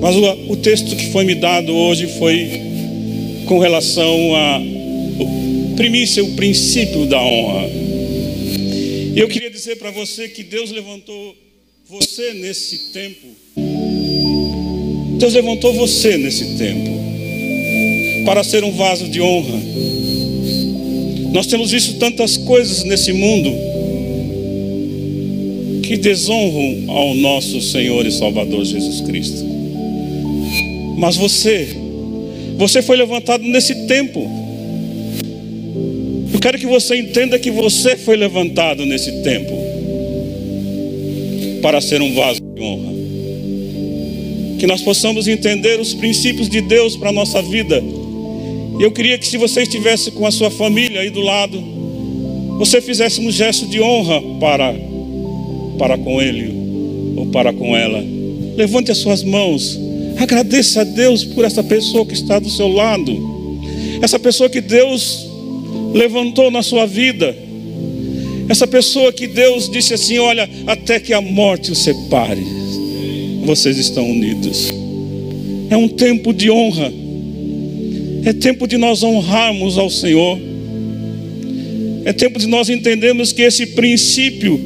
Mas o, o texto que foi me dado hoje foi com relação a primícia, o princípio da honra. E eu queria dizer para você que Deus levantou você nesse tempo. Deus levantou você nesse tempo para ser um vaso de honra. Nós temos visto tantas coisas nesse mundo que desonram ao nosso Senhor e Salvador Jesus Cristo. Mas você, você foi levantado nesse tempo. Eu quero que você entenda que você foi levantado nesse tempo para ser um vaso de honra. Que nós possamos entender os princípios de Deus para a nossa vida. Eu queria que se você estivesse com a sua família aí do lado, você fizesse um gesto de honra para para com ele ou para com ela. Levante as suas mãos. Agradeça a Deus por essa pessoa que está do seu lado. Essa pessoa que Deus levantou na sua vida. Essa pessoa que Deus disse assim: Olha, até que a morte os separe, vocês estão unidos. É um tempo de honra, é tempo de nós honrarmos ao Senhor, é tempo de nós entendermos que esse princípio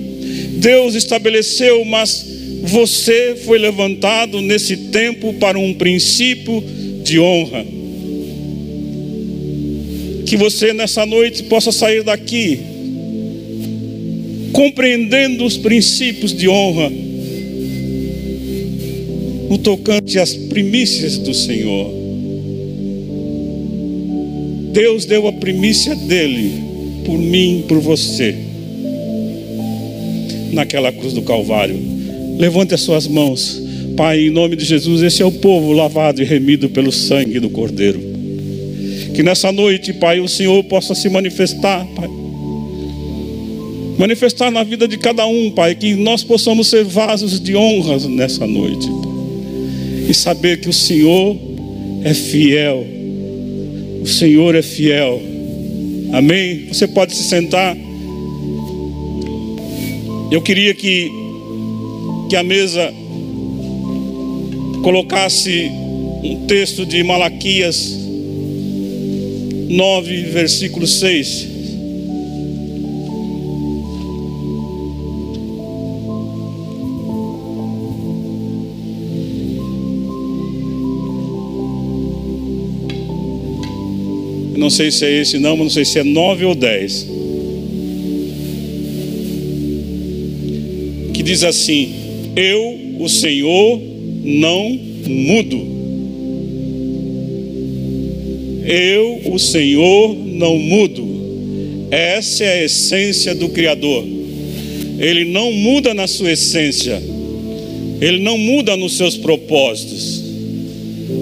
Deus estabeleceu, mas você foi levantado nesse tempo para um princípio de honra. Que você nessa noite possa sair daqui compreendendo os princípios de honra no tocante às primícias do Senhor. Deus deu a primícia dele por mim, por você naquela cruz do Calvário. Levante as suas mãos. Pai, em nome de Jesus, esse é o povo lavado e remido pelo sangue do Cordeiro. Que nessa noite, Pai, o Senhor possa se manifestar, Pai. Manifestar na vida de cada um, Pai, que nós possamos ser vasos de honras nessa noite. E saber que o Senhor é fiel. O Senhor é fiel. Amém? Você pode se sentar. Eu queria que, que a mesa colocasse um texto de Malaquias 9, versículo 6. Não sei se é esse não, mas não sei se é 9 ou 10. que diz assim: Eu, o Senhor, não mudo. Eu, o Senhor, não mudo. Essa é a essência do Criador. Ele não muda na sua essência. Ele não muda nos seus propósitos.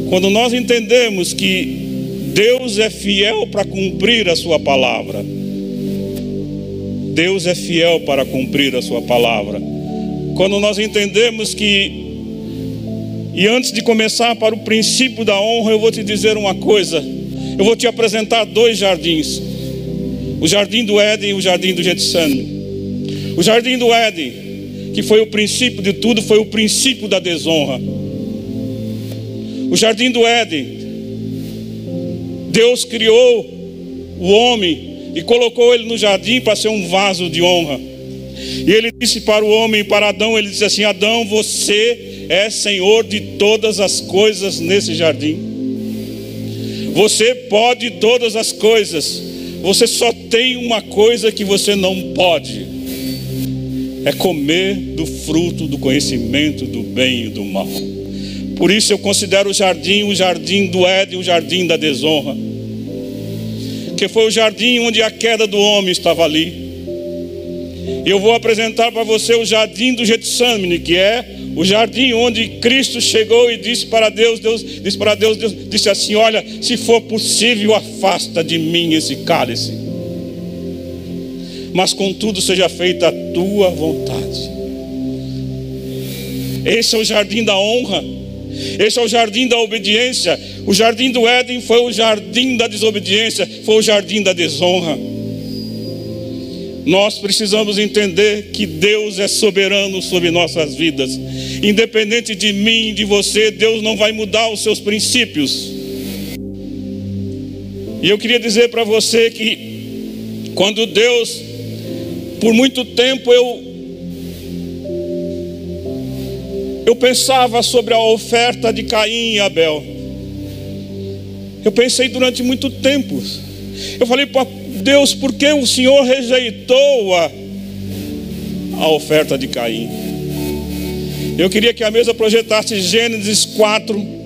Quando nós entendemos que Deus é fiel para cumprir a sua palavra. Deus é fiel para cumprir a sua palavra. Quando nós entendemos que, e antes de começar para o princípio da honra, eu vou te dizer uma coisa. Eu vou te apresentar dois jardins: o jardim do Éden e o jardim do Getsemane. O jardim do Éden, que foi o princípio de tudo, foi o princípio da desonra. O jardim do Éden, Deus criou o homem e colocou ele no jardim para ser um vaso de honra. E ele disse para o homem, para Adão, ele disse assim: Adão, você é senhor de todas as coisas nesse jardim. Você pode todas as coisas. Você só tem uma coisa que você não pode: é comer do fruto do conhecimento do bem e do mal. Por isso eu considero o jardim o jardim do Éden, o jardim da desonra. Que foi o jardim onde a queda do homem estava ali eu vou apresentar para você o jardim do Getsemane, que é o jardim onde Cristo chegou e disse para Deus, Deus disse para Deus, Deus disse assim: "Olha, se for possível, afasta de mim esse cálice. Mas contudo seja feita a tua vontade." Esse é o jardim da honra. Esse é o jardim da obediência. O jardim do Éden foi o jardim da desobediência, foi o jardim da desonra. Nós precisamos entender que Deus é soberano sobre nossas vidas Independente de mim, de você, Deus não vai mudar os seus princípios. E eu queria dizer para você que quando Deus, por muito tempo eu eu pensava sobre a oferta de Caim e Abel. Eu pensei durante muito tempo. Eu falei Deus, por que o Senhor rejeitou a, a oferta de Caim? Eu queria que a mesa projetasse Gênesis 4,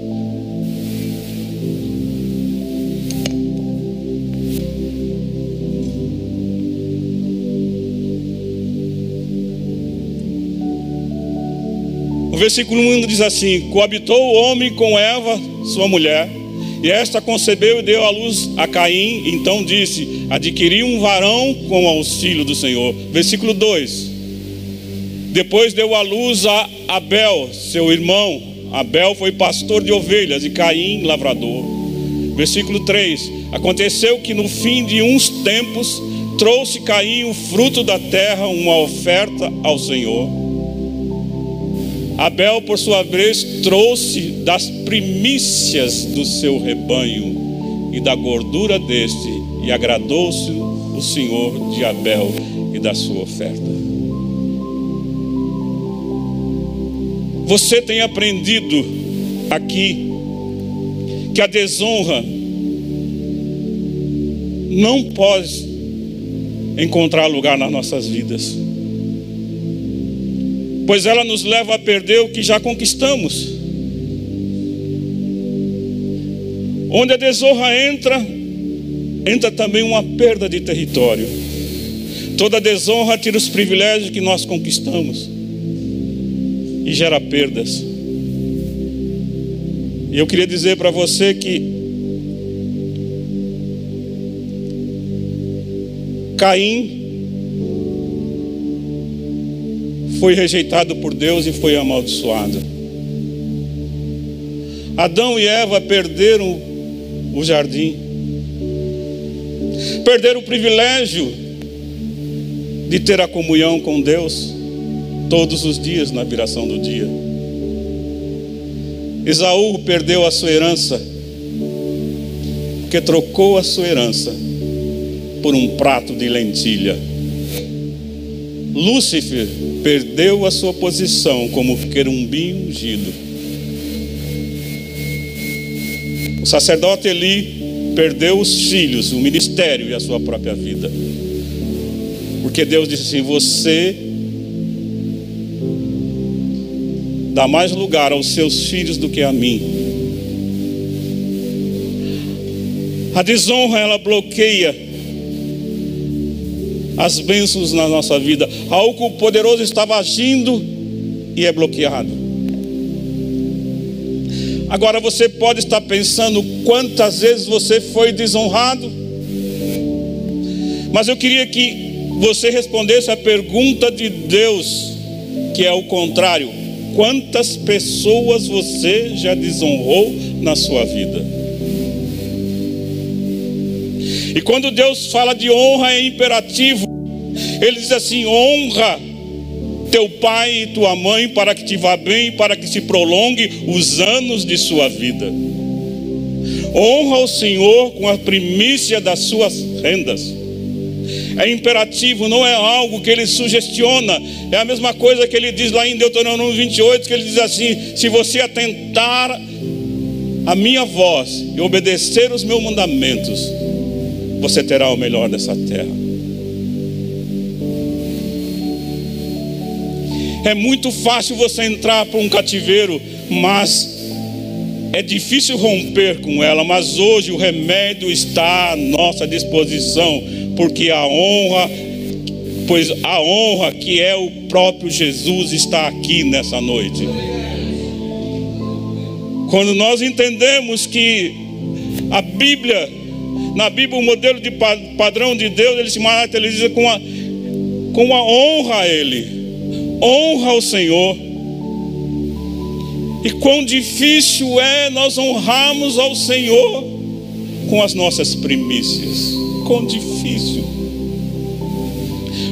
O versículo 1 diz assim: Coabitou o homem com Eva, sua mulher, e esta concebeu e deu à luz a Caim. Então disse: Adquiri um varão com auxílio do Senhor. Versículo 2: Depois deu à luz a Abel, seu irmão. Abel foi pastor de ovelhas e Caim, lavrador. Versículo 3: Aconteceu que no fim de uns tempos trouxe Caim o fruto da terra, uma oferta ao Senhor. Abel, por sua vez, trouxe das primícias do seu rebanho e da gordura deste, e agradou-se o Senhor de Abel e da sua oferta. Você tem aprendido aqui que a desonra não pode encontrar lugar nas nossas vidas pois ela nos leva a perder o que já conquistamos. Onde a desonra entra, entra também uma perda de território. Toda desonra tira os privilégios que nós conquistamos e gera perdas. E eu queria dizer para você que Caim foi rejeitado por Deus e foi amaldiçoado. Adão e Eva perderam o jardim, perderam o privilégio de ter a comunhão com Deus todos os dias na viração do dia. Esaú perdeu a sua herança, porque trocou a sua herança por um prato de lentilha. Lúcifer perdeu a sua posição como querubim ungido. O sacerdote Eli perdeu os filhos, o ministério e a sua própria vida. Porque Deus disse assim: Você dá mais lugar aos seus filhos do que a mim. A desonra ela bloqueia as bênçãos na nossa vida. Algo poderoso estava agindo e é bloqueado. Agora você pode estar pensando quantas vezes você foi desonrado. Mas eu queria que você respondesse a pergunta de Deus, que é o contrário: quantas pessoas você já desonrou na sua vida? E quando Deus fala de honra é imperativo. Ele diz assim: honra teu pai e tua mãe para que te vá bem, para que se prolongue os anos de sua vida. Honra o Senhor com a primícia das suas rendas. É imperativo, não é algo que ele sugestiona. É a mesma coisa que ele diz lá em Deuteronômio 28, que ele diz assim: se você atentar a minha voz e obedecer os meus mandamentos, você terá o melhor dessa terra. É muito fácil você entrar para um cativeiro, mas é difícil romper com ela. Mas hoje o remédio está à nossa disposição, porque a honra, pois a honra que é o próprio Jesus está aqui nessa noite. Quando nós entendemos que a Bíblia, na Bíblia, o modelo de padrão de Deus, ele se materializa com a, com a honra a Ele honra ao Senhor. E quão difícil é nós honrarmos ao Senhor com as nossas primícias. Quão difícil.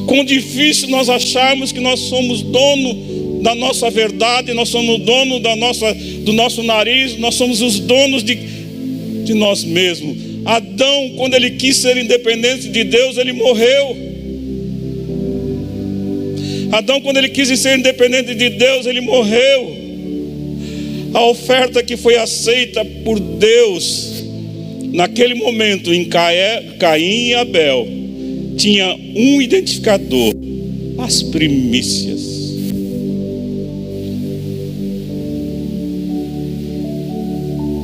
Quão difícil nós acharmos que nós somos dono da nossa verdade, nós somos dono da nossa, do nosso nariz, nós somos os donos de, de nós mesmos. Adão, quando ele quis ser independente de Deus, ele morreu. Adão, quando ele quis ser independente de Deus, ele morreu. A oferta que foi aceita por Deus, naquele momento, em Caim e Abel, tinha um identificador: as primícias.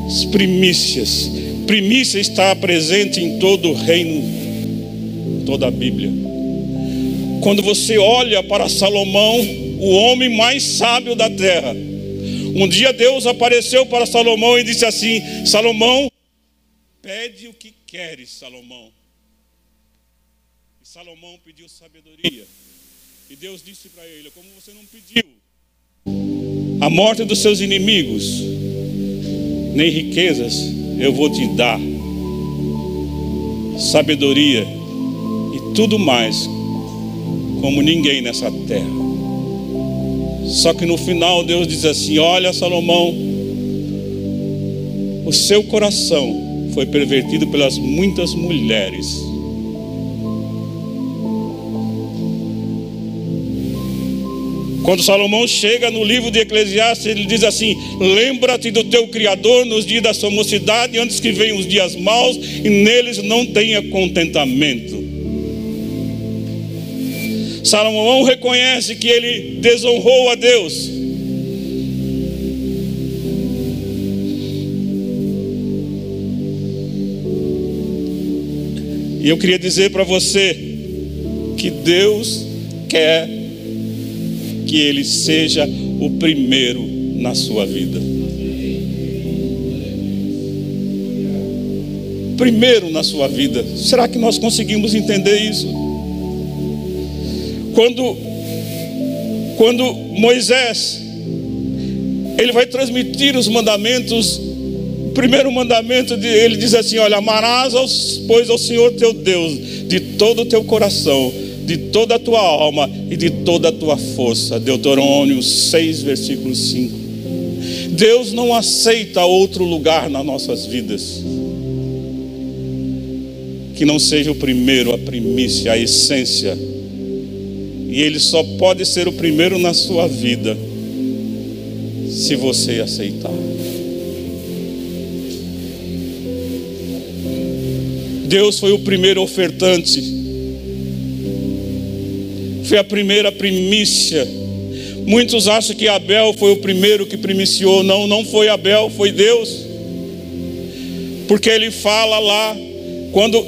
As primícias. Primícia está presente em todo o reino, toda a Bíblia. Quando você olha para Salomão, o homem mais sábio da terra, um dia Deus apareceu para Salomão e disse assim: Salomão, pede o que queres, Salomão. E Salomão pediu sabedoria. E Deus disse para ele: Como você não pediu a morte dos seus inimigos, nem riquezas, eu vou te dar sabedoria e tudo mais, como ninguém nessa terra. Só que no final Deus diz assim: Olha, Salomão, o seu coração foi pervertido pelas muitas mulheres Quando Salomão chega no livro de Eclesiastes, ele diz assim: Lembra-te do teu Criador nos dias da sua mocidade, antes que venham os dias maus, e neles não tenha contentamento. Salomão reconhece que ele desonrou a Deus. E eu queria dizer para você que Deus quer que ele seja o primeiro na sua vida. Primeiro na sua vida. Será que nós conseguimos entender isso? Quando, quando Moisés ele vai transmitir os mandamentos. O primeiro mandamento de ele diz assim: Olha, amarás pois ao Senhor teu Deus de todo o teu coração, de toda a tua alma e de toda a tua força. Deuteronômio 6, versículo 5. Deus não aceita outro lugar nas nossas vidas que não seja o primeiro, a primícia, a essência. E Ele só pode ser o primeiro na sua vida se você aceitar. Deus foi o primeiro ofertante foi a primeira primícia. Muitos acham que Abel foi o primeiro que primiciou. Não, não foi Abel, foi Deus. Porque ele fala lá, quando,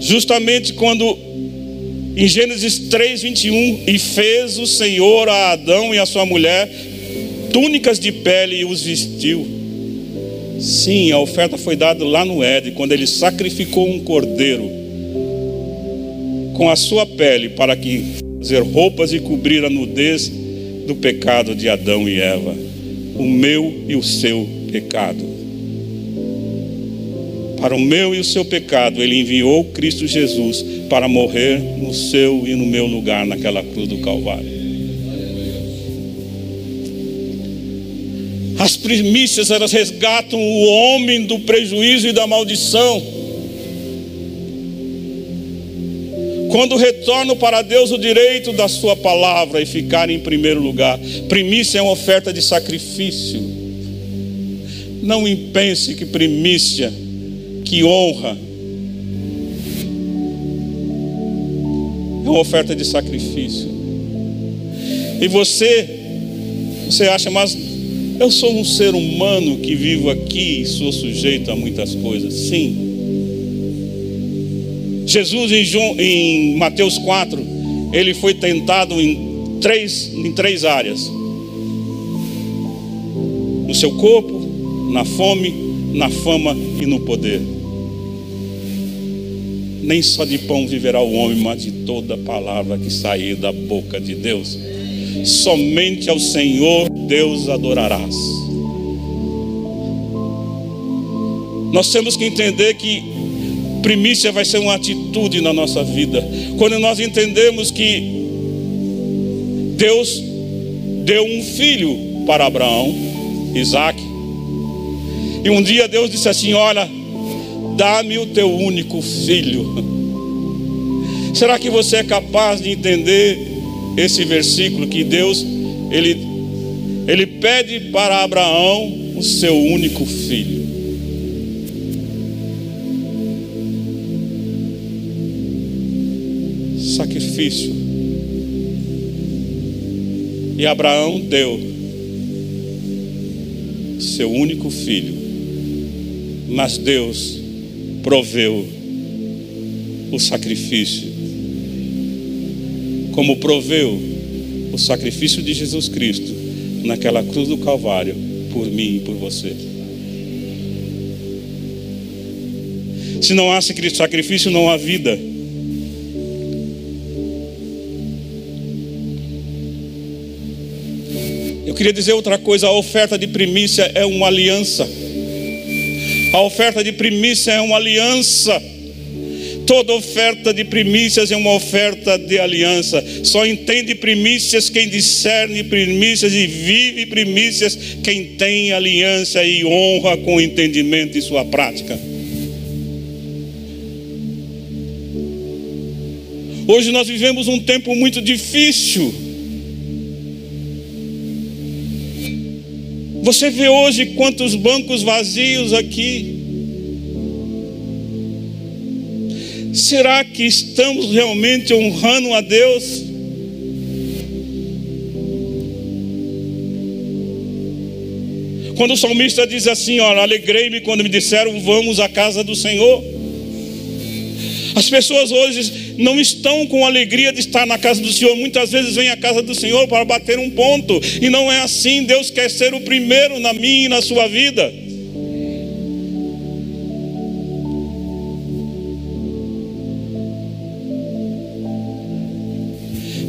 justamente quando, em Gênesis 3, 21, e fez o Senhor a Adão e a sua mulher túnicas de pele e os vestiu. Sim, a oferta foi dada lá no Éden, quando ele sacrificou um cordeiro com a sua pele para que fazer roupas e cobrir a nudez do pecado de Adão e Eva, o meu e o seu pecado. Para o meu e o seu pecado, ele enviou Cristo Jesus para morrer no seu e no meu lugar naquela cruz do Calvário. As primícias elas resgatam o homem do prejuízo e da maldição. Quando retorno para Deus o direito da Sua palavra e ficar em primeiro lugar, primícia é uma oferta de sacrifício. Não pense que primícia, que honra, é uma oferta de sacrifício. E você, você acha, mas eu sou um ser humano que vivo aqui e sou sujeito a muitas coisas. Sim. Jesus em, João, em Mateus 4, ele foi tentado em três, em três áreas: no seu corpo, na fome, na fama e no poder. Nem só de pão viverá o homem, mas de toda palavra que sair da boca de Deus. Somente ao Senhor Deus adorarás. Nós temos que entender que primícia vai ser uma atitude na nossa vida. Quando nós entendemos que Deus deu um filho para Abraão, Isaac. E um dia Deus disse assim: Olha, dá-me o teu único filho. Será que você é capaz de entender esse versículo que Deus ele ele pede para Abraão o seu único filho? Sacrifício. E Abraão deu seu único filho. Mas Deus proveu o sacrifício. Como proveu o sacrifício de Jesus Cristo naquela cruz do Calvário por mim e por você. Se não há sacrifício, não há vida. Eu queria dizer outra coisa: a oferta de primícia é uma aliança. A oferta de primícia é uma aliança. Toda oferta de primícias é uma oferta de aliança. Só entende primícias quem discerne primícias e vive primícias quem tem aliança e honra com o entendimento e sua prática. Hoje nós vivemos um tempo muito difícil. Você vê hoje quantos bancos vazios aqui. Será que estamos realmente honrando a Deus? Quando o salmista diz assim: Olha, alegrei-me quando me disseram, vamos à casa do Senhor. As pessoas hoje não estão com alegria de estar na casa do Senhor, muitas vezes vêm à casa do Senhor para bater um ponto, e não é assim. Deus quer ser o primeiro na minha e na sua vida.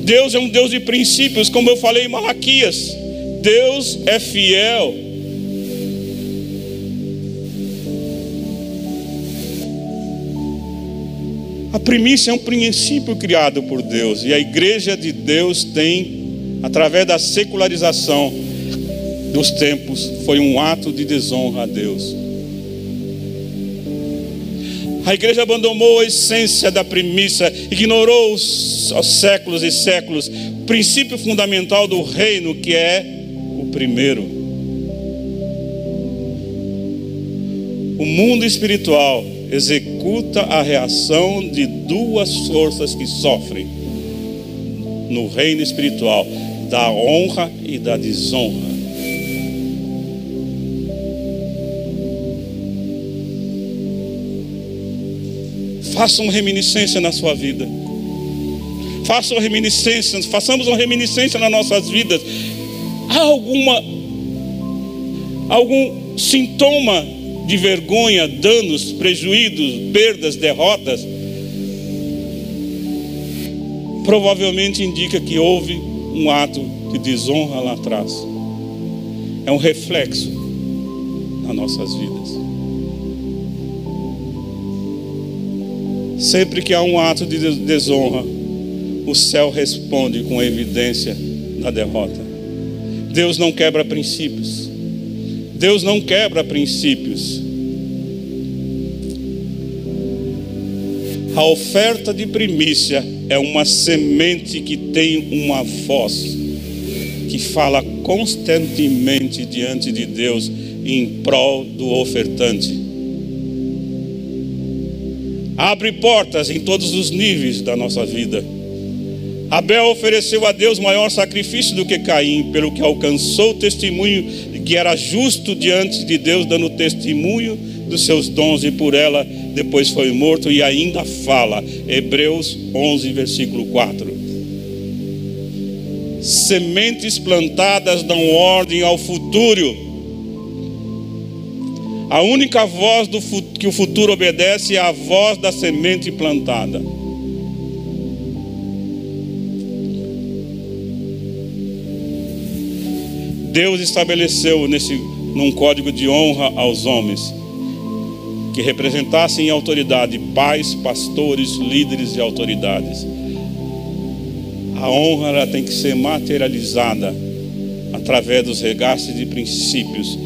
Deus é um Deus de princípios, como eu falei em Malaquias. Deus é fiel. A primícia é um princípio criado por Deus, e a igreja de Deus tem, através da secularização dos tempos, foi um ato de desonra a Deus. A igreja abandonou a essência da primícia, ignorou os, os séculos e séculos, o princípio fundamental do reino, que é o primeiro. O mundo espiritual executa a reação de duas forças que sofrem no reino espiritual, da honra e da desonra. Faça uma reminiscência na sua vida. Faça uma reminiscência, façamos uma reminiscência nas nossas vidas. Há alguma algum sintoma de vergonha, danos, prejuízos, perdas, derrotas? Provavelmente indica que houve um ato de desonra lá atrás. É um reflexo nas nossas vidas. Sempre que há um ato de desonra, o céu responde com evidência da derrota. Deus não quebra princípios. Deus não quebra princípios. A oferta de primícia é uma semente que tem uma voz, que fala constantemente diante de Deus em prol do ofertante abre portas em todos os níveis da nossa vida. Abel ofereceu a Deus maior sacrifício do que Caim, pelo que alcançou o testemunho de que era justo diante de Deus, dando testemunho dos seus dons, e por ela depois foi morto e ainda fala. Hebreus 11, versículo 4. Sementes plantadas dão ordem ao futuro a única voz do, que o futuro obedece é a voz da semente plantada. Deus estabeleceu nesse, num código de honra aos homens que representassem em autoridade pais, pastores, líderes e autoridades. A honra ela tem que ser materializada através dos regastes de princípios.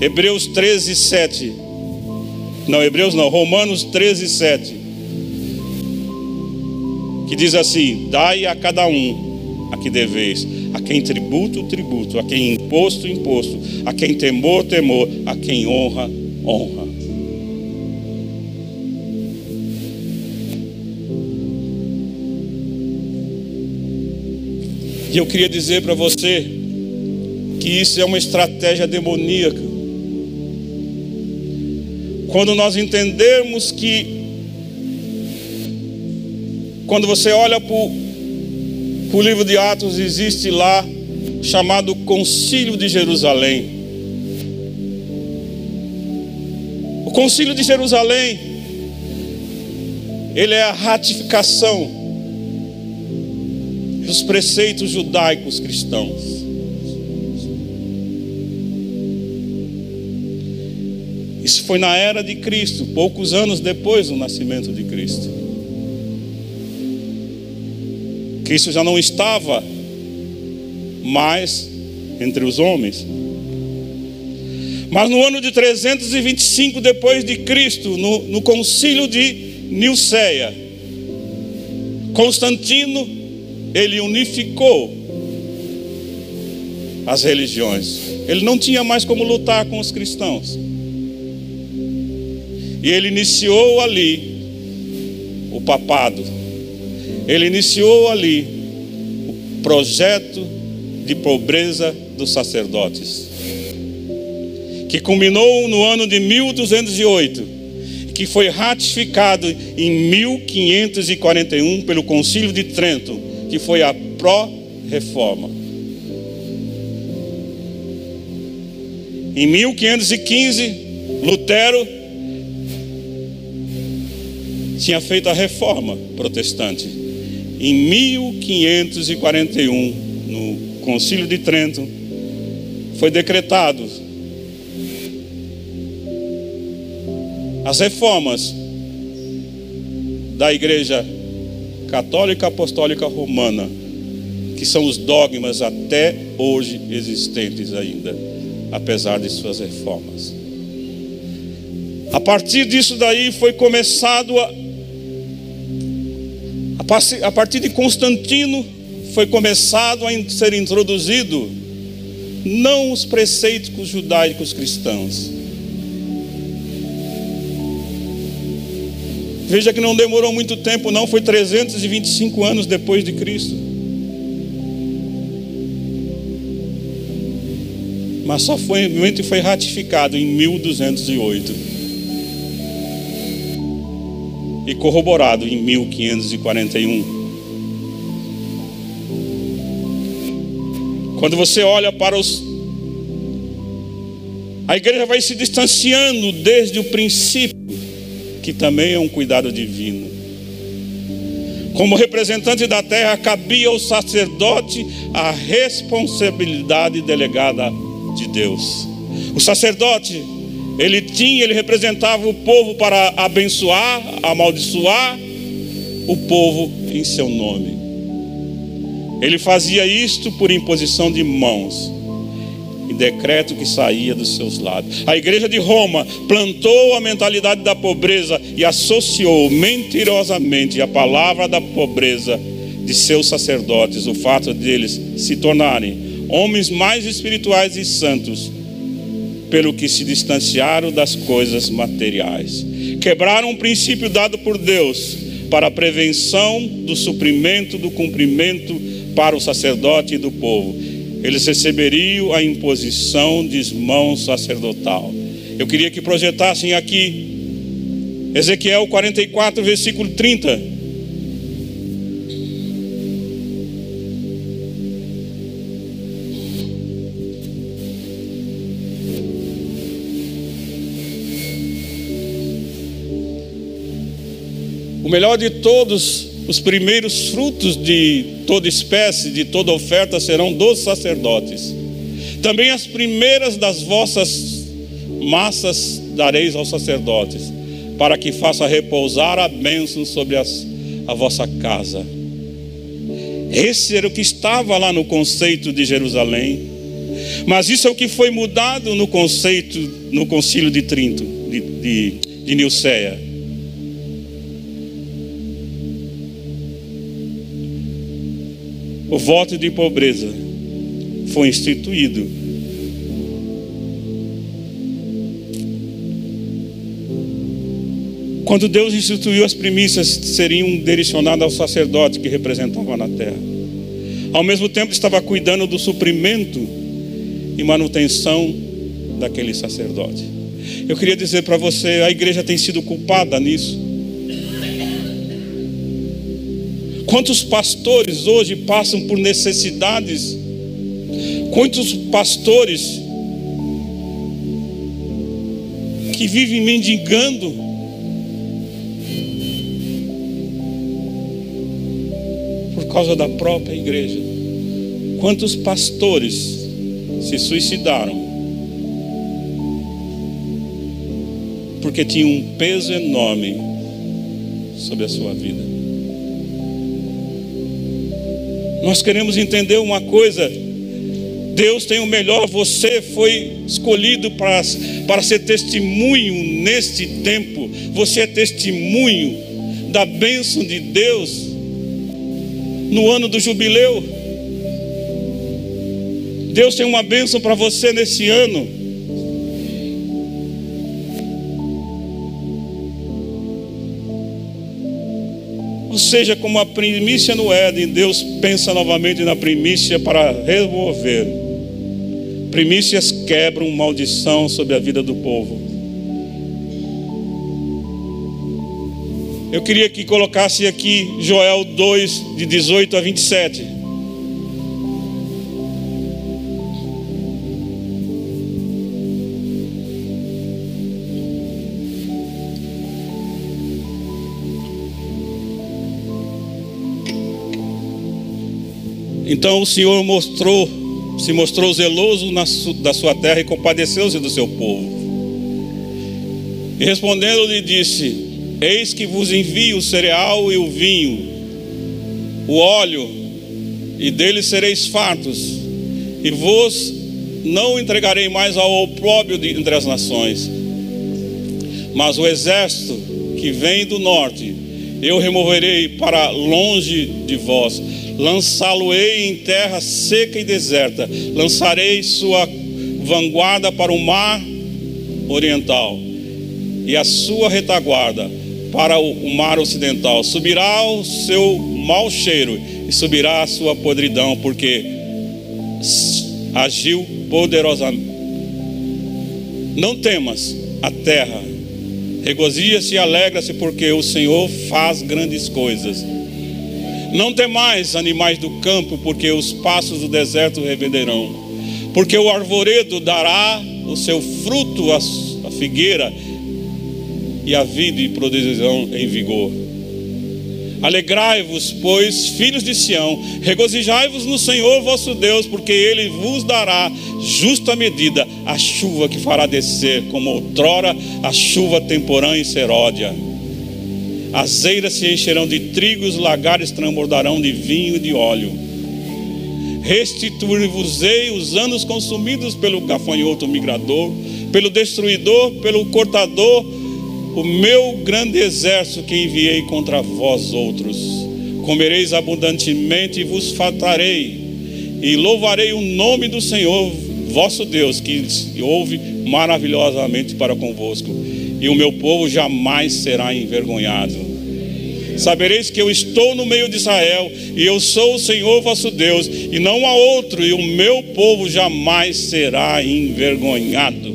Hebreus 13, 7. Não, Hebreus não, Romanos 13, 7. Que diz assim: Dai a cada um a que deveis, a quem tributo, tributo, a quem imposto, imposto, a quem temor, temor, a quem honra, honra. E eu queria dizer para você que isso é uma estratégia demoníaca. Quando nós entendermos que, quando você olha para o livro de Atos, existe lá chamado Concílio de Jerusalém. O Concílio de Jerusalém, ele é a ratificação dos preceitos judaicos cristãos. Isso foi na era de Cristo, poucos anos depois do nascimento de Cristo. Cristo já não estava mais entre os homens. Mas no ano de 325 depois de Cristo, no, no concílio de Niceia, Constantino ele unificou as religiões. Ele não tinha mais como lutar com os cristãos. E ele iniciou ali o papado. Ele iniciou ali o projeto de pobreza dos sacerdotes, que culminou no ano de 1208, que foi ratificado em 1541 pelo Concílio de Trento, que foi a pró-reforma. Em 1515, Lutero tinha feito a reforma protestante. Em 1541, no Concílio de Trento, foi decretado as reformas da Igreja Católica Apostólica Romana, que são os dogmas até hoje existentes ainda, apesar de suas reformas. A partir disso daí foi começado a a partir de Constantino foi começado a ser introduzido não os preceitos judaicos cristãos. Veja que não demorou muito tempo, não, foi 325 anos depois de Cristo. Mas só foi, foi ratificado em 1208 e corroborado em 1541. Quando você olha para os. A igreja vai se distanciando desde o princípio, que também é um cuidado divino. Como representante da terra, cabia ao sacerdote a responsabilidade delegada de Deus. O sacerdote ele tinha, ele representava o povo para abençoar, amaldiçoar o povo em seu nome. Ele fazia isto por imposição de mãos e decreto que saía dos seus lábios. A igreja de Roma plantou a mentalidade da pobreza e associou mentirosamente a palavra da pobreza de seus sacerdotes, o fato deles se tornarem homens mais espirituais e santos pelo que se distanciaram das coisas materiais. Quebraram um princípio dado por Deus para a prevenção do suprimento do cumprimento para o sacerdote e do povo. Eles receberiam a imposição de mão sacerdotal. Eu queria que projetassem aqui Ezequiel 44, versículo 30. Melhor de todos os primeiros frutos de toda espécie, de toda oferta, serão dos sacerdotes. Também as primeiras das vossas massas dareis aos sacerdotes, para que faça repousar a bênção sobre as, a vossa casa. Esse era o que estava lá no conceito de Jerusalém. Mas isso é o que foi mudado no conceito, no concílio de Trinto, de, de, de Nilceia. O voto de pobreza foi instituído. Quando Deus instituiu as primícias, seriam direcionadas ao sacerdote que representava na terra. Ao mesmo tempo, estava cuidando do suprimento e manutenção daquele sacerdote. Eu queria dizer para você: a igreja tem sido culpada nisso. Quantos pastores hoje passam por necessidades? Quantos pastores que vivem mendigando? Por causa da própria igreja. Quantos pastores se suicidaram porque tinha um peso enorme sobre a sua vida. Nós queremos entender uma coisa: Deus tem o melhor, você foi escolhido para, para ser testemunho neste tempo, você é testemunho da bênção de Deus no ano do jubileu. Deus tem uma bênção para você nesse ano. Seja, como a primícia no Éden, Deus pensa novamente na primícia para remover. Primícias quebram maldição sobre a vida do povo. Eu queria que colocasse aqui Joel 2, de 18 a 27. Então o Senhor mostrou, se mostrou zeloso na, da sua terra e compadeceu-se do seu povo. E respondendo lhe disse: Eis que vos envio o cereal e o vinho, o óleo, e deles sereis fartos, e vos não entregarei mais ao opróbrio de, entre as nações. Mas o exército que vem do norte, eu removerei para longe de vós, lançá-lo-ei em terra seca e deserta, lançarei sua vanguarda para o mar oriental e a sua retaguarda para o mar ocidental. Subirá o seu mau cheiro e subirá a sua podridão, porque agiu poderosamente. Não temas a terra, regozija-se e alegra-se, porque o Senhor faz grandes coisas. Não temais animais do campo, porque os passos do deserto revenderão. Porque o arvoredo dará o seu fruto à figueira, e a vida produzirão em vigor. Alegrai-vos, pois, filhos de Sião, regozijai-vos no Senhor vosso Deus, porque ele vos dará justa medida a chuva que fará descer, como outrora a chuva temporã e seródia as eiras se encherão de trigo, os lagares transbordarão de vinho e de óleo. Restituir-vos-ei os anos consumidos pelo gafanhoto migrador, pelo destruidor, pelo cortador, o meu grande exército que enviei contra vós outros. Comereis abundantemente e vos fartarei, e louvarei o nome do Senhor vosso Deus, que ouve maravilhosamente para convosco e o meu povo jamais será envergonhado. Sabereis que eu estou no meio de Israel, e eu sou o Senhor vosso Deus, e não há outro, e o meu povo jamais será envergonhado.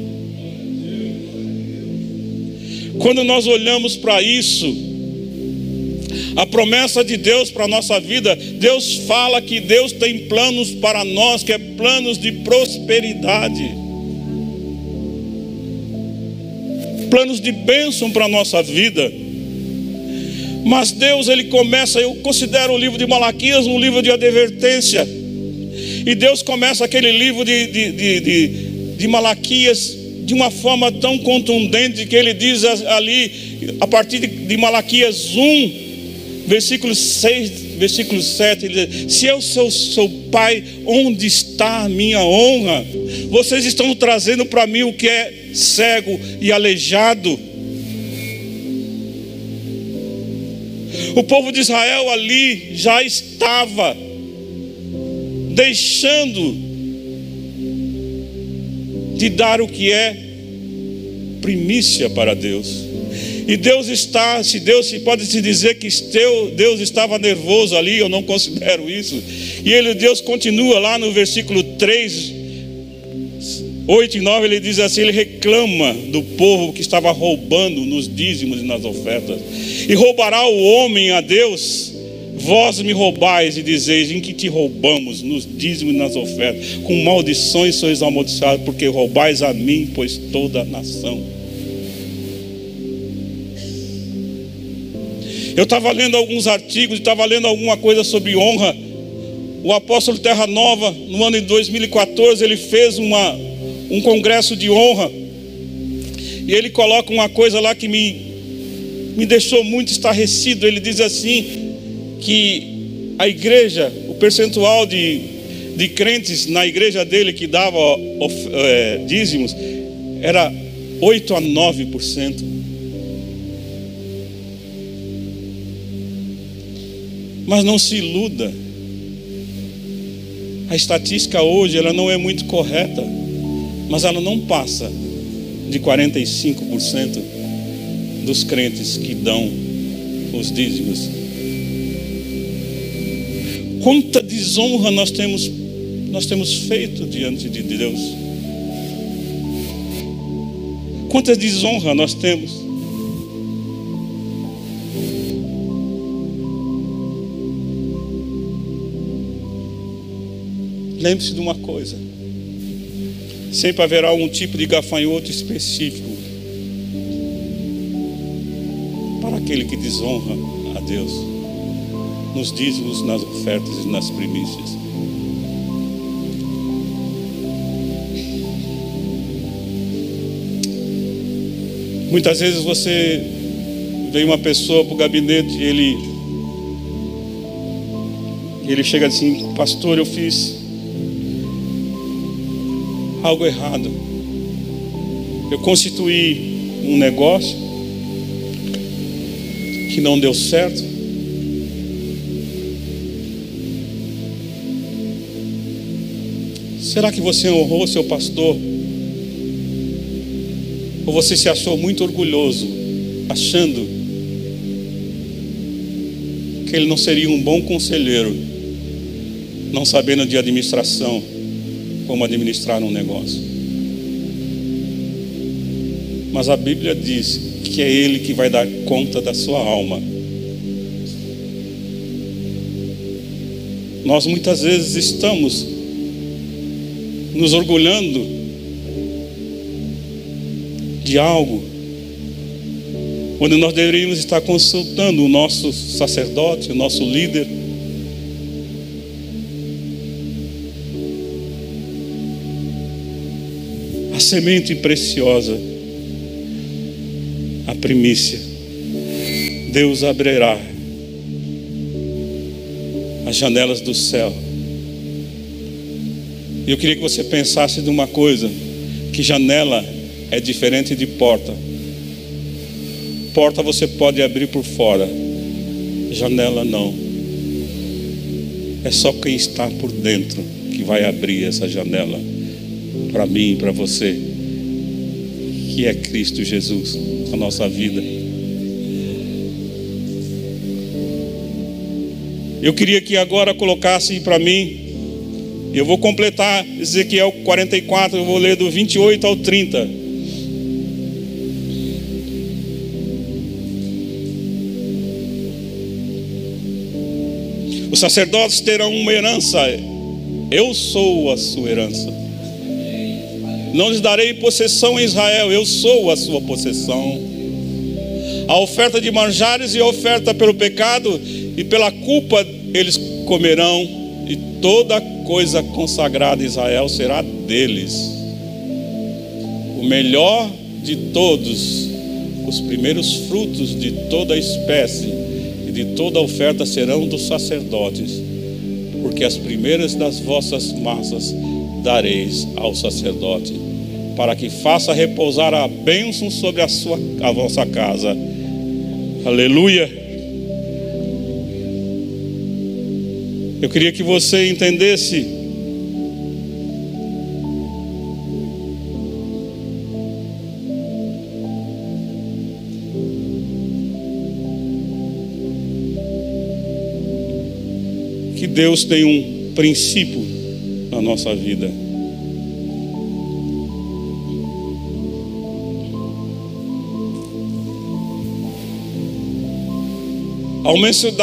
Quando nós olhamos para isso, a promessa de Deus para a nossa vida, Deus fala que Deus tem planos para nós, que é planos de prosperidade. Planos de bênção para a nossa vida. Mas Deus, Ele começa, eu considero o livro de Malaquias um livro de advertência. E Deus começa aquele livro de, de, de, de, de Malaquias de uma forma tão contundente que ele diz ali, a partir de, Malaquias 1, versículo 6, versículo 7, ele diz: Se eu sou seu pai, onde está a minha honra? Vocês estão trazendo para mim o que é cego e aleijado. O povo de Israel ali já estava deixando de dar o que é primícia para Deus. E Deus está, se Deus se pode se dizer que Deus estava nervoso ali, eu não considero isso. E ele, Deus continua lá no versículo 3, 8 e 9, ele diz assim: ele reclama do povo que estava roubando nos dízimos e nas ofertas. E roubará o homem a Deus? Vós me roubais e dizeis em que te roubamos nos dízimos e nas ofertas. Com maldições sois amaldiçoados, porque roubais a mim, pois toda a nação. Eu estava lendo alguns artigos, estava lendo alguma coisa sobre honra. O apóstolo Terra Nova, no ano de 2014, ele fez uma, um congresso de honra. E ele coloca uma coisa lá que me, me deixou muito estarrecido. Ele diz assim: que a igreja, o percentual de, de crentes na igreja dele que dava é, dízimos, era 8 a 9%. Mas não se iluda. A estatística hoje ela não é muito correta, mas ela não passa de 45% dos crentes que dão os dízimos. Quanta desonra nós temos nós temos feito diante de Deus? Quanta desonra nós temos? Lembre-se de uma coisa: sempre haverá um tipo de gafanhoto específico para aquele que desonra a Deus nos dízimos, nas ofertas e nas primícias. Muitas vezes você vem uma pessoa para o gabinete e ele, ele chega assim, pastor, eu fiz algo errado. Eu constituí um negócio que não deu certo. Será que você honrou seu pastor? Ou você se achou muito orgulhoso, achando que ele não seria um bom conselheiro, não sabendo de administração? Como administrar um negócio. Mas a Bíblia diz que é Ele que vai dar conta da sua alma. Nós muitas vezes estamos nos orgulhando de algo, onde nós deveríamos estar consultando o nosso sacerdote, o nosso líder, semente preciosa, a primícia. Deus abrirá as janelas do céu. E eu queria que você pensasse de uma coisa: que janela é diferente de porta. Porta você pode abrir por fora, janela não. É só quem está por dentro que vai abrir essa janela para mim e para você, que é Cristo Jesus, a nossa vida. Eu queria que agora colocasse para mim, eu vou completar Ezequiel 44, eu vou ler do 28 ao 30. Os sacerdotes terão uma herança, eu sou a sua herança. Não lhes darei possessão em Israel, eu sou a sua possessão. A oferta de manjares e a oferta pelo pecado e pela culpa eles comerão, e toda coisa consagrada a Israel será deles. O melhor de todos, os primeiros frutos de toda espécie e de toda oferta serão dos sacerdotes, porque as primeiras das vossas massas dareis ao sacerdote, para que faça repousar a bênção sobre a, sua, a vossa casa. Aleluia. Eu queria que você entendesse que Deus tem um princípio nossa vida.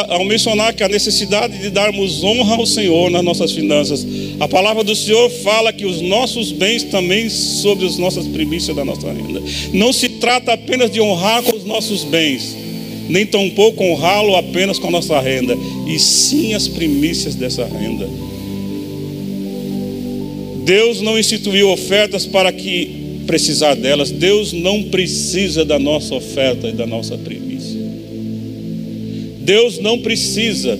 Ao mencionar que a necessidade de darmos honra ao Senhor nas nossas finanças, a palavra do Senhor fala que os nossos bens também sobre as nossas primícias da nossa renda. Não se trata apenas de honrar com os nossos bens, nem tampouco honrá-lo apenas com a nossa renda, e sim as primícias dessa renda. Deus não instituiu ofertas para que precisar delas, Deus não precisa da nossa oferta e da nossa primícia. Deus não precisa,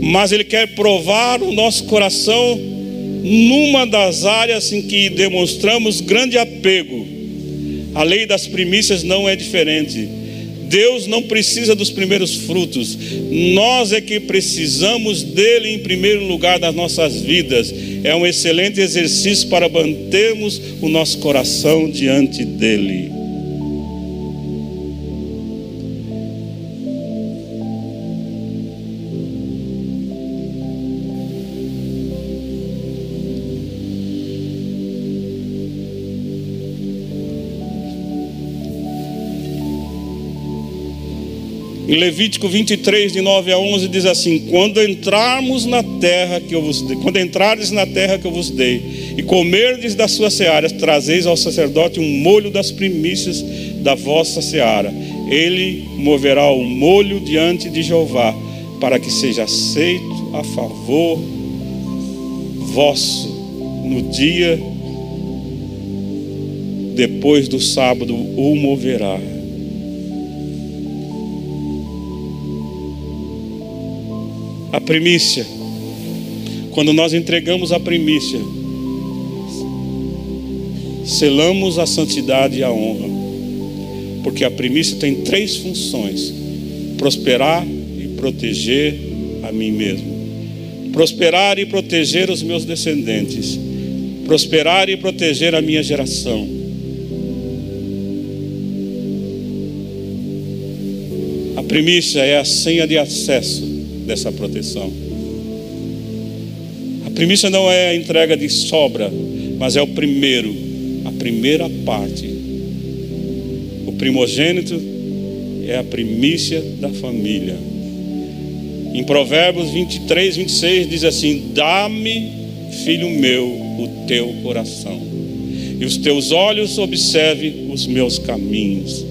mas Ele quer provar o nosso coração numa das áreas em que demonstramos grande apego. A lei das primícias não é diferente. Deus não precisa dos primeiros frutos, nós é que precisamos dele em primeiro lugar das nossas vidas. É um excelente exercício para mantermos o nosso coração diante dele. Levítico 23, de 9 a 11, diz assim: Quando entrarmos na terra que eu vos dei, quando entrares na terra que eu vos dei, e comerdes das suas searas, trazeis ao sacerdote um molho das primícias da vossa seara. Ele moverá o molho diante de Jeová, para que seja aceito a favor vosso no dia depois do sábado o moverá. A primícia. Quando nós entregamos a primícia, selamos a santidade e a honra. Porque a primícia tem três funções: prosperar e proteger a mim mesmo, prosperar e proteger os meus descendentes, prosperar e proteger a minha geração. A primícia é a senha de acesso dessa proteção. A primícia não é a entrega de sobra, mas é o primeiro, a primeira parte. O primogênito é a primícia da família. Em Provérbios 23, 26 diz assim: Dá-me, filho meu, o teu coração, e os teus olhos observem os meus caminhos.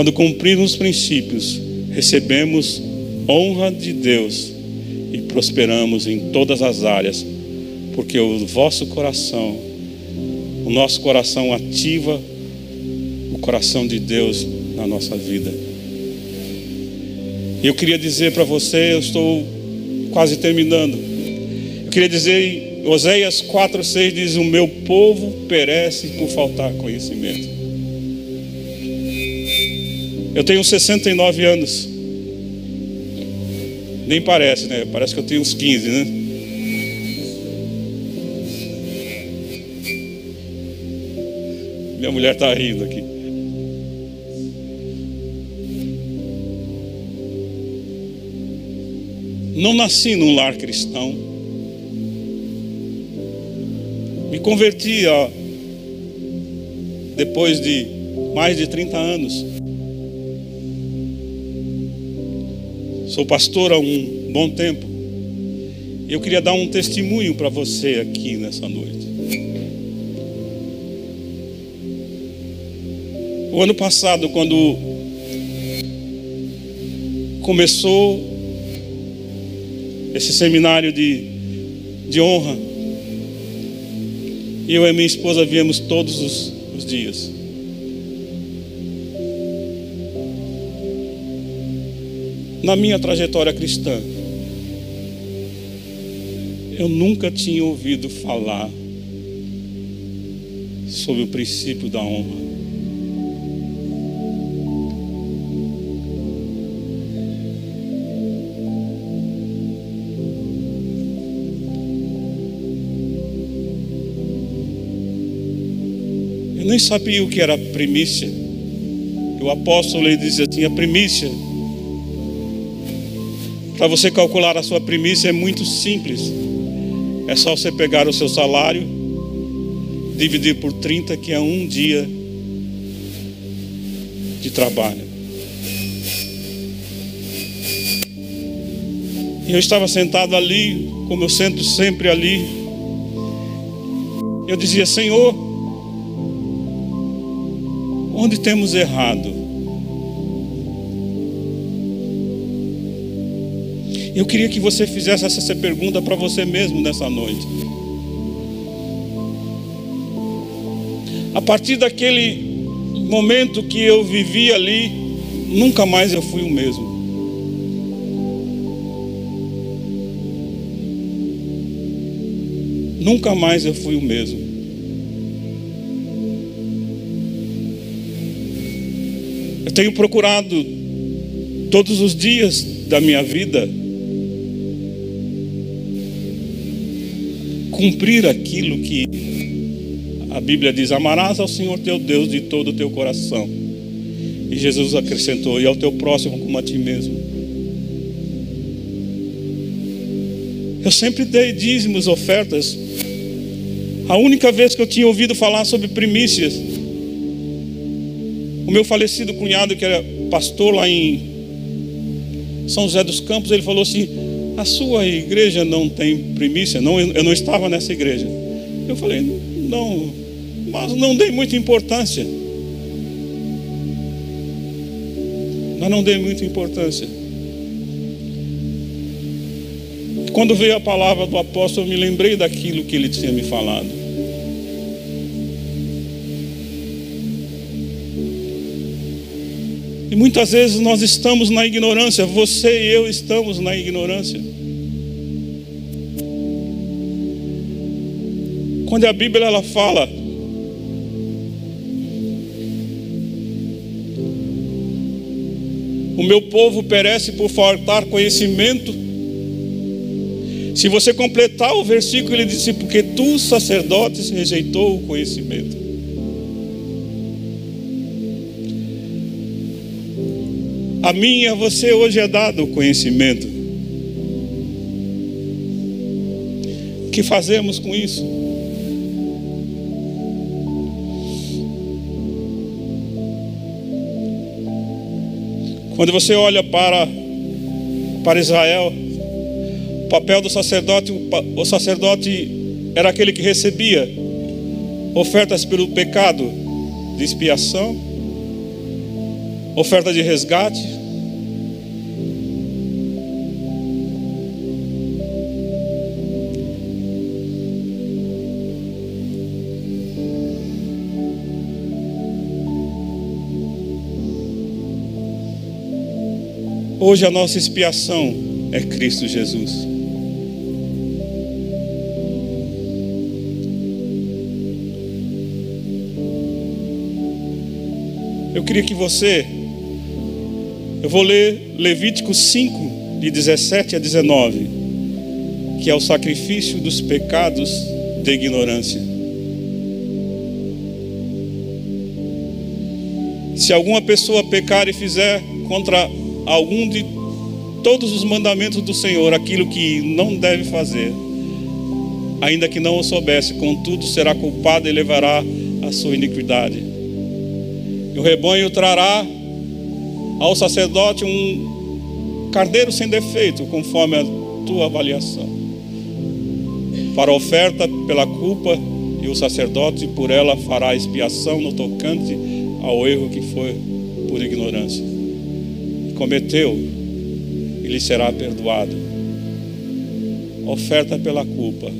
Quando cumprimos os princípios, recebemos honra de Deus e prosperamos em todas as áreas, porque o vosso coração, o nosso coração ativa o coração de Deus na nossa vida. Eu queria dizer para você, eu estou quase terminando. Eu queria dizer, Oséias 4:6 diz: "O meu povo perece por faltar conhecimento". Eu tenho 69 anos. Nem parece, né? Parece que eu tenho uns 15, né? Minha mulher está rindo aqui. Não nasci num lar cristão. Me converti ó, depois de mais de 30 anos. Sou pastor há um bom tempo. Eu queria dar um testemunho para você aqui nessa noite. O ano passado, quando começou esse seminário de, de honra, eu e minha esposa viemos todos os, os dias. Na minha trajetória cristã, eu nunca tinha ouvido falar sobre o princípio da honra. Eu nem sabia o que era primícia. O apóstolo ele dizia assim: a primícia. Para você calcular a sua primícia é muito simples. É só você pegar o seu salário, dividir por 30, que é um dia de trabalho. E eu estava sentado ali, como eu sento sempre ali. Eu dizia: Senhor, onde temos errado? Eu queria que você fizesse essa pergunta para você mesmo nessa noite. A partir daquele momento que eu vivi ali, nunca mais eu fui o mesmo. Nunca mais eu fui o mesmo. Eu tenho procurado todos os dias da minha vida cumprir aquilo que a Bíblia diz: amarás ao Senhor teu Deus de todo o teu coração. E Jesus acrescentou: e ao teu próximo como a ti mesmo. Eu sempre dei dízimos, ofertas. A única vez que eu tinha ouvido falar sobre primícias, o meu falecido cunhado, que era pastor lá em São José dos Campos, ele falou assim: a sua igreja não tem primícia? Não, eu não estava nessa igreja. Eu falei, não, mas não dei muita importância. Mas não dei muita importância. Quando veio a palavra do apóstolo, eu me lembrei daquilo que ele tinha me falado. E muitas vezes nós estamos na ignorância, você e eu estamos na ignorância. Quando a Bíblia ela fala O meu povo perece por faltar conhecimento. Se você completar o versículo, ele disse: Porque tu, sacerdotes, rejeitou o conhecimento. A mim e a você hoje é dado o conhecimento. O que fazemos com isso? Quando você olha para, para Israel, o papel do sacerdote, o sacerdote era aquele que recebia ofertas pelo pecado de expiação, oferta de resgate, Hoje a nossa expiação é Cristo Jesus. Eu queria que você, eu vou ler Levítico 5, de 17 a 19, que é o sacrifício dos pecados de ignorância. Se alguma pessoa pecar e fizer contra algum de todos os mandamentos do Senhor, aquilo que não deve fazer, ainda que não o soubesse, contudo será culpado e levará a sua iniquidade. E o rebanho trará ao sacerdote um carneiro sem defeito, conforme a tua avaliação, para oferta pela culpa, e o sacerdote por ela fará expiação no tocante ao erro que foi por ignorância cometeu, ele será perdoado. Oferta pela culpa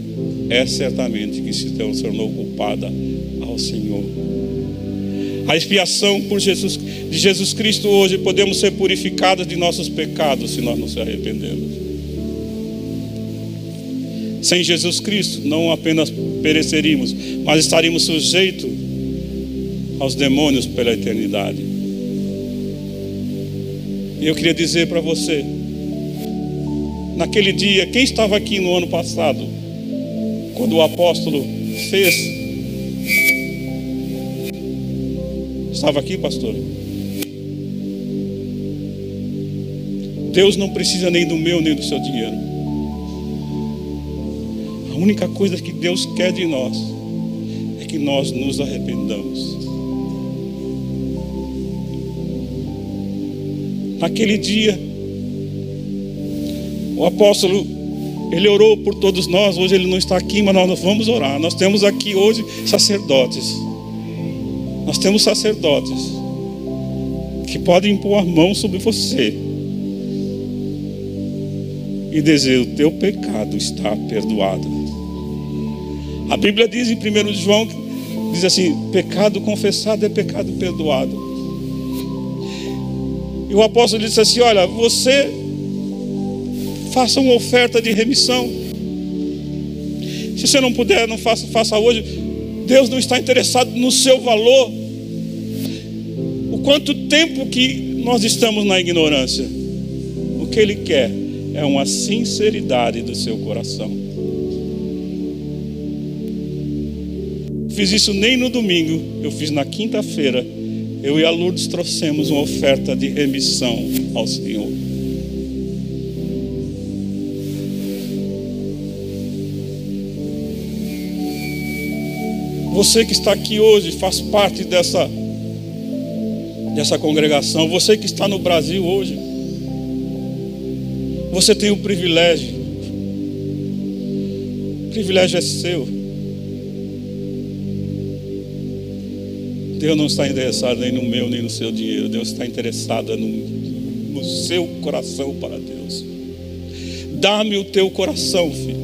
é certamente que se tornou culpada ao Senhor. A expiação por Jesus, de Jesus Cristo hoje podemos ser purificados de nossos pecados se nós nos arrependemos. Sem Jesus Cristo, não apenas pereceríamos, mas estaríamos sujeitos aos demônios pela eternidade. E eu queria dizer para você, naquele dia, quem estava aqui no ano passado, quando o apóstolo fez? Estava aqui, pastor? Deus não precisa nem do meu nem do seu dinheiro. A única coisa que Deus quer de nós é que nós nos arrependamos. Naquele dia, o apóstolo, ele orou por todos nós. Hoje ele não está aqui, mas nós vamos orar. Nós temos aqui hoje sacerdotes. Nós temos sacerdotes que podem pôr a mão sobre você e dizer: O teu pecado está perdoado. A Bíblia diz em 1 João: diz assim: Pecado confessado é pecado perdoado. E o apóstolo disse assim: Olha, você faça uma oferta de remissão. Se você não puder, não faça, faça hoje. Deus não está interessado no seu valor. O quanto tempo que nós estamos na ignorância. O que Ele quer é uma sinceridade do seu coração. Fiz isso nem no domingo, eu fiz na quinta-feira eu e a Lourdes trouxemos uma oferta de remissão ao Senhor. Você que está aqui hoje faz parte dessa dessa congregação, você que está no Brasil hoje, você tem o privilégio. O privilégio é seu. Deus não está interessado nem no meu, nem no seu dinheiro. Deus está interessado no, no seu coração para Deus. Dá-me o teu coração, filho.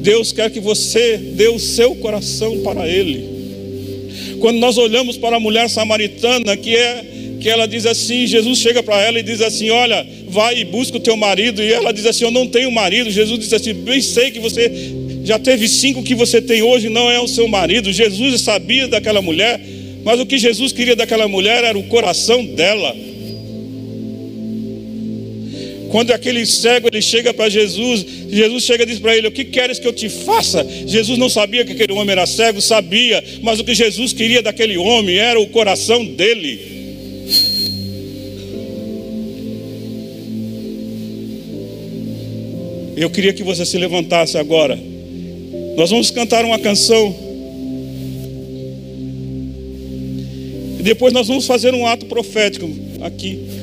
Deus quer que você dê o seu coração para Ele. Quando nós olhamos para a mulher samaritana, que é que ela diz assim, Jesus chega para ela e diz assim: Olha, vai e busca o teu marido. E ela diz assim: Eu não tenho marido. Jesus diz assim: Bem sei que você já teve cinco que você tem hoje, não é o seu marido. Jesus sabia daquela mulher mas o que Jesus queria daquela mulher era o coração dela. Quando aquele cego ele chega para Jesus, Jesus chega e diz para ele: O que queres que eu te faça? Jesus não sabia que aquele homem era cego, sabia, mas o que Jesus queria daquele homem era o coração dele. Eu queria que você se levantasse agora. Nós vamos cantar uma canção. Depois nós vamos fazer um ato profético aqui.